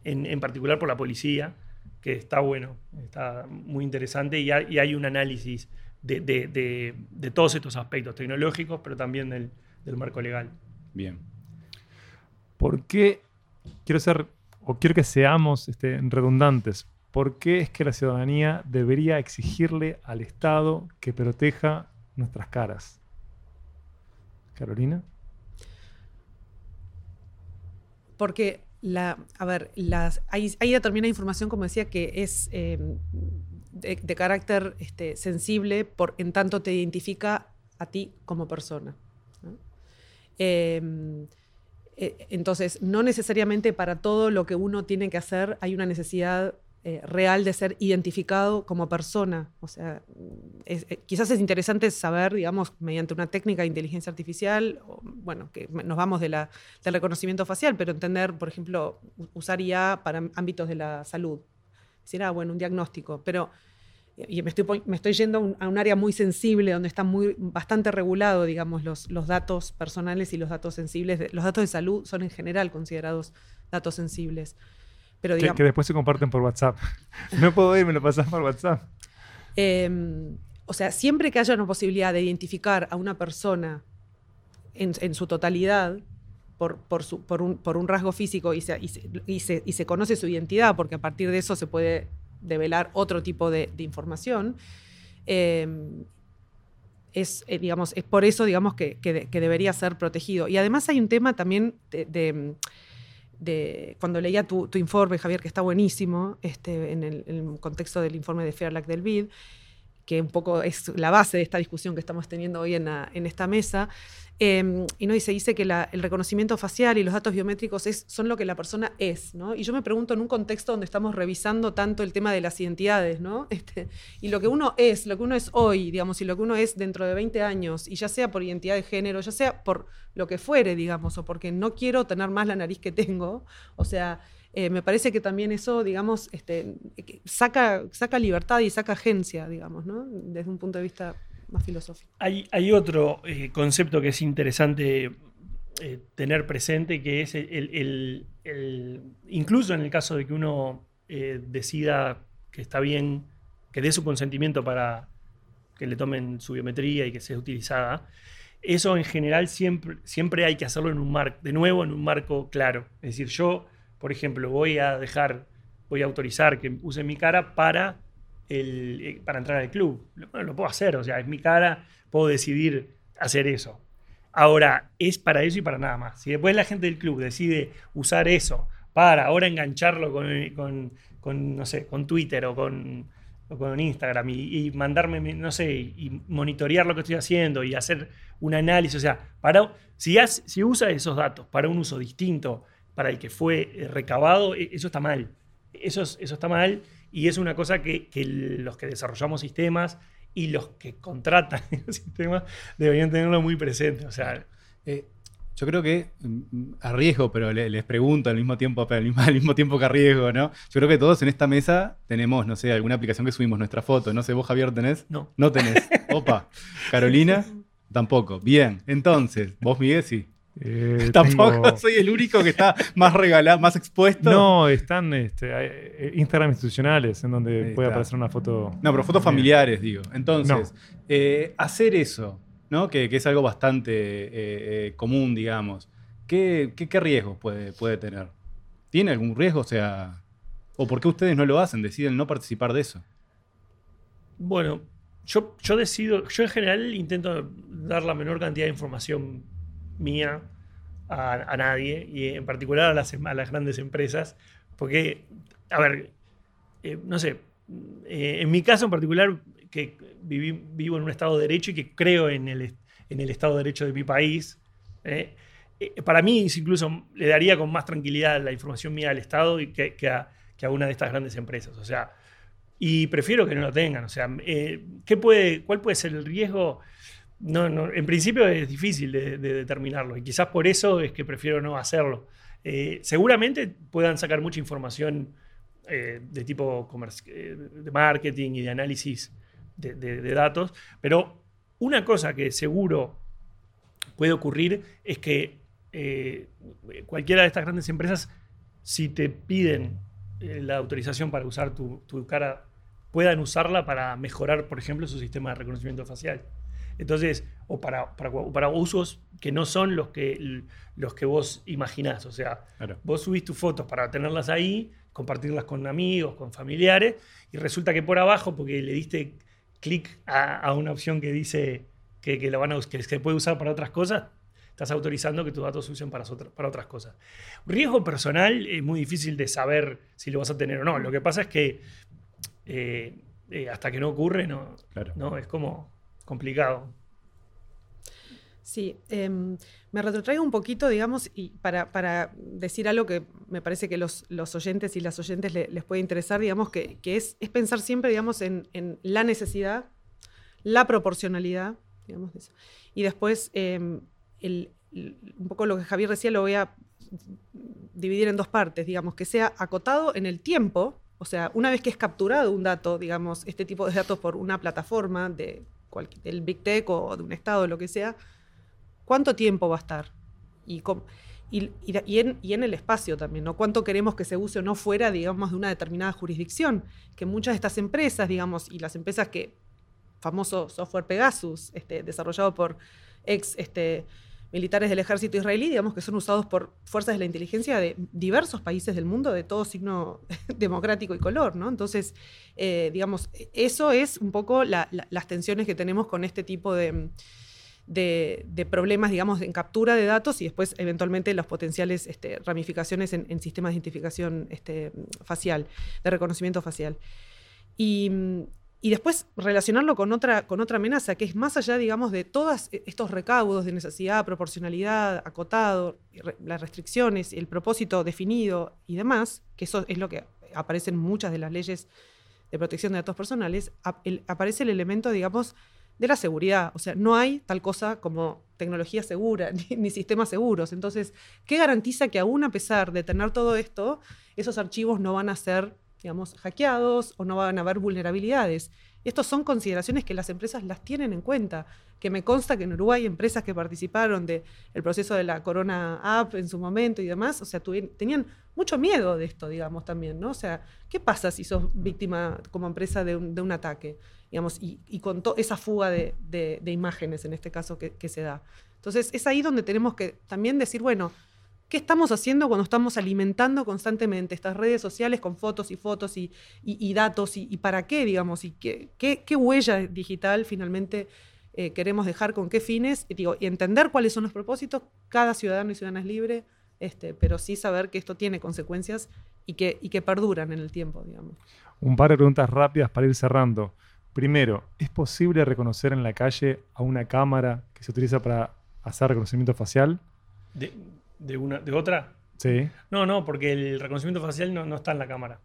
en, en particular por la policía, que está bueno, está muy interesante y hay, y hay un análisis de, de- de- de todos estos aspectos tecnológicos, pero también del, del marco legal. Bien. ¿Por qué quiero ser o quiero que seamos este, redundantes? ¿Por qué es que la ciudadanía debería exigirle al Estado que proteja nuestras caras? Carolina. Porque la, a ver, las, hay, hay determinada información, como decía, que es eh, de, carácter este, sensible, por, en tanto te identifica a ti como persona. Eh, eh, entonces, no necesariamente para todo lo que uno tiene que hacer hay una necesidad eh, real de ser identificado como persona. O sea, es- eh, quizás es interesante saber, digamos, mediante una técnica de inteligencia artificial, bueno, que nos vamos de la, del reconocimiento facial, pero entender, por ejemplo, usar IA para ámbitos de la salud. Decir, ah, bueno, un diagnóstico, pero y me estoy, me estoy yendo a un, área muy sensible, donde está muy, bastante regulado, digamos, los, los datos personales y los datos sensibles. los datos de salud son en general considerados datos sensibles. Pero Que, después se comparten por WhatsApp. <laughs> No puedo ir, me lo pasas por WhatsApp. Eh, o sea, siempre que haya una posibilidad de identificar a una persona en, en su totalidad por, por, su- por un, por un rasgo físico y se, y, se, y se- y se conoce su identidad, porque a partir de eso se puede develar otro tipo de, de información, eh, es, eh, digamos, es por eso digamos, que, que de- que debería ser protegido. Y además hay un tema también de, de- de- cuando leía tu, informe, Javier, que está buenísimo, este, en, el, en el contexto del informe de Fairlac del BID, que un poco es la base de esta discusión que estamos teniendo hoy en, en esta mesa. Eh, y no dice, dice que el reconocimiento facial y los datos biométricos es, son lo que la persona es, ¿no? Y yo me pregunto en un contexto donde estamos revisando tanto el tema de las identidades, ¿no? <laughs> Este, y lo que uno es, lo que uno es hoy, digamos, y lo que uno es dentro de 20 años, y ya sea por identidad de género, ya sea por lo que fuere, digamos, o porque no quiero tener más la nariz que tengo, o sea, eh, me parece que también eso, digamos, este, saca, saca libertad y saca agencia, digamos, ¿no? Desde un punto de vista más filosófico. Hay, hay otro eh, concepto que es interesante eh, tener presente, que es el, el- incluso en el caso de que uno decida que está bien, que dé su consentimiento para que le tomen su biometría y que sea utilizada, eso en general siempre, siempre hay que hacerlo en un marco, de nuevo en un marco claro. Es decir, yo, por ejemplo, voy a dejar, voy a autorizar que use mi cara para el, eh, para entrar al club. Lo- puedo hacer, o sea, es mi cara, puedo decidir hacer eso. Ahora, es para eso y para nada más. Si después la gente del club decide usar eso para ahora engancharlo con, con, no sé, con Twitter o con, con Instagram y, mandarme, no sé, y monitorear lo que estoy haciendo y hacer un análisis, o sea, para, si, si usa esos datos para un uso distinto para el que fue eh, recabado, e- eso está mal. Eso, es- eso está mal y es una cosa que, que los que desarrollamos sistemas y los que contratan <laughs> los sistemas deberían tenerlo muy presente. O sea, Eh, yo creo que mm, arriesgo, pero le- les pregunto al mismo tiempo, al mismo, <laughs> al mismo tiempo que arriesgo, ¿no? Yo creo que todos en esta mesa tenemos, no sé, alguna aplicación que subimos nuestra foto. No sé, vos Javier tenés. No. No tenés. Opa. <laughs> Carolina, tampoco. Bien. Entonces, vos Miguel sí. Eh, Tampoco tengo- <laughs> soy el único que está más regalado, más expuesto. No, están este, hay, eh, Instagram institucionales en donde Ahí puede está. aparecer una foto. No, pero fotos familiares, digo. Entonces, eh, hacer eso, ¿no? Que, que es algo bastante eh, eh, común, digamos. ¿Qué, qué, qué riesgos puede, puede tener? ¿Tiene algún riesgo? O sea, ¿o por qué ustedes no lo hacen? Deciden no participar de eso. Bueno, yo, yo decido, yo en general intento dar la menor cantidad de información mía a, nadie, y en particular a las, em- a las grandes empresas, porque, a ver, eh, no sé, eh, en mi caso en particular, que viví- vivo en un Estado de Derecho y que creo en el, en el Estado de Derecho de mi país, eh, para mí incluso le daría con más tranquilidad la información mía al Estado y que, a, que a una de estas grandes empresas. O sea, y prefiero que no lo tengan. O sea, ¿qué puede, ¿cuál puede ser el riesgo? No, no, en principio es difícil de, de determinarlo y quizás por eso es que prefiero no hacerlo. Eh, seguramente puedan sacar mucha información eh, de tipo eh, de marketing y de análisis de, datos, pero una cosa que seguro puede ocurrir es que cualquiera de estas grandes empresas, si te piden la autorización para usar tu cara, puedan usarla para mejorar, por ejemplo, su sistema de reconocimiento facial. Entonces, o para, para, para usos que no son los que, los que vos imaginás. O sea, Claro. vos subís tus fotos para tenerlas ahí, compartirlas con amigos, con familiares, y resulta que por abajo, porque le diste clic a, a una opción que dice que, que, la van a, que se puede usar para otras cosas, estás autorizando que tus datos se usen para, para otras cosas. Riesgo personal es muy difícil de saber si lo vas a tener o no. Lo que pasa es que eh, eh, hasta que no ocurre, no, Claro. no es como complicado. Sí, em, me retrotraigo un poquito, digamos, y para, para decir algo que me parece que los, los oyentes y las oyentes le- les puede interesar, digamos, que, que es, es pensar siempre, digamos, en, en la necesidad, la proporcionalidad, digamos, eso. y después em, el- un poco lo que Javier decía lo voy a dividir en dos partes, digamos, que sea acotado en el tiempo, o sea, una vez que es capturado un dato, digamos, este tipo de datos por una plataforma de cual- del Big Tech o de un Estado, lo que sea, ¿cuánto tiempo va a estar? Y, en el espacio también, ¿no? ¿Cuánto queremos que se use o no fuera, digamos, de una determinada jurisdicción? Que muchas de estas empresas, digamos, y las empresas que, famoso software Pegasus, este, desarrollado por ex este, militares del ejército israelí, digamos, que son usados por fuerzas de la inteligencia de diversos países del mundo, de todo signo <laughs> democrático y color, ¿no? Entonces, eh, digamos, eso es un poco la- la- las tensiones que tenemos con este tipo de, problemas, digamos, en captura de datos y después, eventualmente, las potenciales este, ramificaciones en, en sistemas de identificación este, facial, de reconocimiento facial. Y, y después relacionarlo con otra, con otra amenaza, que es más allá, digamos, de todos estos recaudos de necesidad, proporcionalidad, acotado, las restricciones, el propósito definido y demás, que eso es lo que aparece en muchas de las leyes de protección de datos personales, aparece el elemento, digamos, de la seguridad. O sea, no hay tal cosa como tecnología segura <laughs> ni, ni sistemas seguros. Entonces, ¿qué garantiza que aún a pesar de tener todo esto, esos archivos no van a ser, digamos, hackeados o no van a haber vulnerabilidades? Estas son consideraciones que las empresas las tienen en cuenta, que me consta que en Uruguay hay empresas que participaron del proceso de la Corona App en su momento y demás, o sea, tenían mucho miedo de esto, digamos, también, ¿no? O sea, ¿qué pasa si sos víctima como empresa de un, de un ataque? Digamos, y, y con esa fuga de, de- de imágenes, en este caso, que, que se da. Entonces, es ahí donde tenemos que también decir, bueno, ¿qué estamos haciendo cuando estamos alimentando constantemente estas redes sociales con fotos y fotos y, y- y datos? Y, y para qué, digamos? ¿Y qué, qué- qué huella digital finalmente eh, queremos dejar? ¿Con qué fines? Y, digo, y entender cuáles son los propósitos. Cada ciudadano y ciudadana es libre, este, pero sí saber que esto tiene consecuencias y que, y que perduran en el tiempo, digamos. Un par de preguntas rápidas para ir cerrando. Primero, ¿es posible reconocer en la calle a una cámara que se utiliza para hacer reconocimiento facial? ¿De, de una, ¿De otra? Sí. No, no, porque el reconocimiento facial no, no está en la cámara.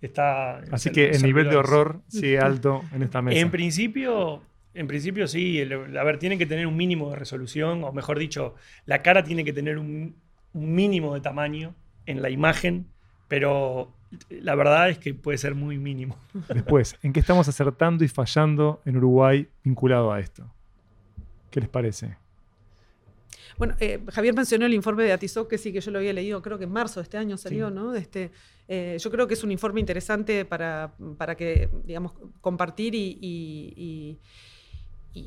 Está en Así que el nivel de horror <laughs> sigue alto en esta mesa. En principio, En principio sí, el- a ver, tienen que tener un mínimo de resolución, o mejor dicho, la cara tiene que tener un, un mínimo de tamaño en la imagen, pero la verdad es que puede ser muy mínimo. <laughs> Después, ¿en qué estamos acertando y fallando en Uruguay vinculado a esto? ¿Qué les parece? Bueno, eh, Javier mencionó el informe de Atisoc, que sí que yo lo había leído, creo que en marzo de este año salió, Sí. ¿no? Este, eh, yo creo que es un informe interesante para, para que, digamos, compartir y, y- y-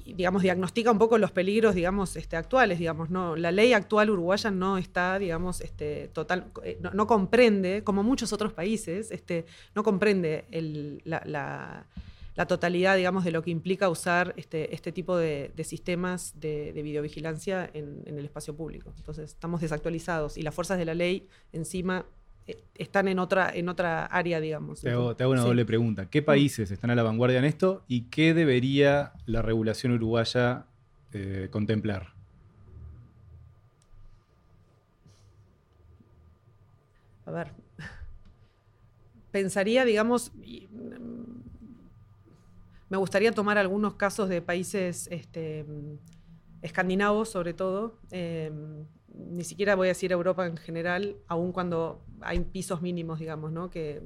y, digamos, diagnostica un poco los peligros, digamos, este, actuales, digamos, ¿no? La ley actual uruguaya no está, digamos, este, total, eh, no, no comprende, como muchos otros países, este, no comprende el- la, la- la totalidad, digamos, de lo que implica usar este, este tipo de, de sistemas de, de videovigilancia en, en el espacio público. Entonces, estamos desactualizados y las fuerzas de la ley encima eh, están en otra, en otra área, digamos. Te hago, te hago una Sí. doble pregunta. ¿Qué países están a la vanguardia en esto y qué debería la regulación uruguaya eh, contemplar? A ver. <laughs> Pensaría, digamos, y, mm, me gustaría tomar algunos casos de países este, mm, escandinavos, sobre todo. eh, ni siquiera voy a decir Europa en general, aun cuando hay pisos mínimos, digamos, que,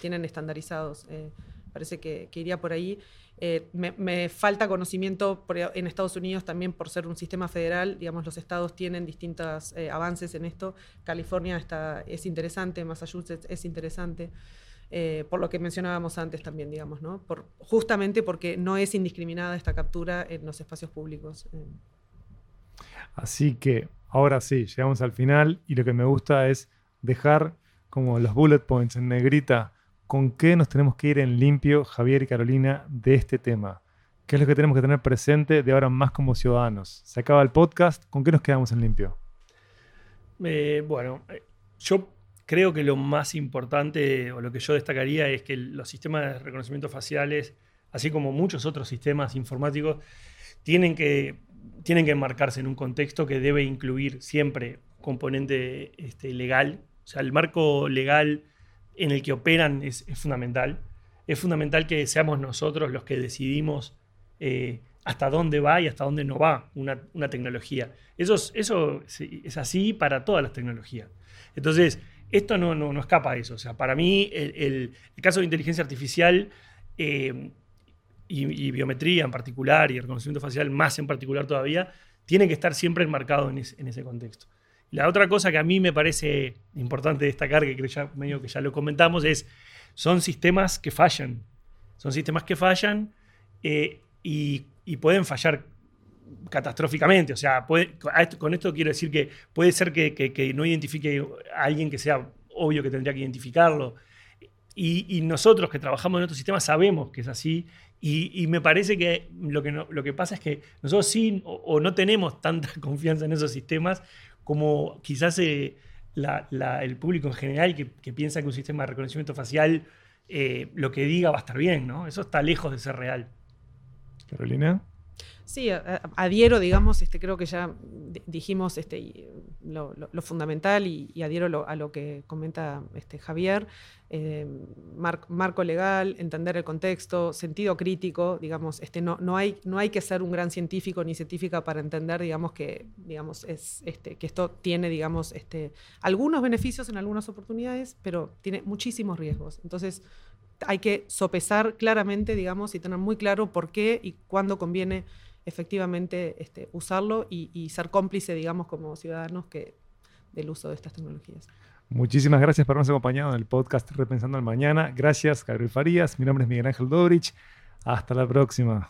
tienen estandarizados. Eh, parece que, iría por ahí. Eh, me, falta conocimiento en Estados Unidos también por ser un sistema federal. Digamos, los estados tienen distintos avances en esto. California está, es interesante, Massachusetts es interesante. Eh, por lo que mencionábamos antes también, digamos, ¿no? Por, justamente porque no es indiscriminada esta captura en los espacios públicos. eh. Así que ahora sí, llegamos al final y lo que me gusta es dejar como los bullet points en negrita con qué nos tenemos que ir en limpio, Javier y Carolina, de este tema. ¿Qué es lo que tenemos que tener presente de ahora más como ciudadanos? Se acaba el podcast, ¿con qué nos quedamos en limpio? Eh, bueno, yo creo que lo más importante o lo que yo destacaría es que los sistemas de reconocimiento faciales, así como muchos otros sistemas informáticos, tienen que, tienen que enmarcarse en un contexto que debe incluir siempre componente este, legal. O sea, el marco legal en el que operan es, fundamental. Es fundamental que seamos nosotros los que decidimos eh, hasta dónde va y hasta dónde no va una, una tecnología. Eso, es, eso es- es así para todas las tecnologías. Entonces, esto no, no, no escapa a eso. O sea, para mí, el, caso de inteligencia artificial eh, y, biometría en particular, y reconocimiento facial más en particular todavía, tiene que estar siempre enmarcado en, es- en ese contexto. La otra cosa que a mí me parece importante destacar, que creo ya medio que ya lo comentamos, es son sistemas que fallan. Son sistemas que fallan eh, y pueden fallar catastróficamente. O sea, puede- con esto quiero decir que puede ser que, que- que no identifique a alguien que sea obvio que tendría que identificarlo. Y, y nosotros que trabajamos en otros sistemas sabemos que es así. Y, y me parece que lo que, no- lo que pasa es que nosotros sí o, o no tenemos tanta <laughs> confianza en esos sistemas como quizás eh, la- la- el público en general que, que piensa que un sistema de reconocimiento facial eh, lo que diga va a estar bien, ¿no? Eso está lejos de ser real. Carolina. Sí, adhiero, digamos, este, creo que ya di- dijimos este, lo, fundamental y, y adhiero a lo que comenta este, Javier. eh, mar- marco legal, entender el contexto, sentido crítico, digamos, este, no, no, hay, no hay que ser un gran científico ni científica para entender, digamos, que, digamos, es, este, que esto tiene, digamos, este, algunos beneficios en algunas oportunidades, pero tiene muchísimos riesgos. Entonces, hay que sopesar claramente, digamos, y tener muy claro por qué y cuándo conviene efectivamente este, usarlo y, y ser cómplice, digamos, como ciudadanos que, del uso de estas tecnologías. Muchísimas gracias por habernos acompañado en el podcast Repensando el Mañana. Gracias, Gabriel Farías. Mi nombre es Miguel Ángel Dobrich. Hasta la próxima.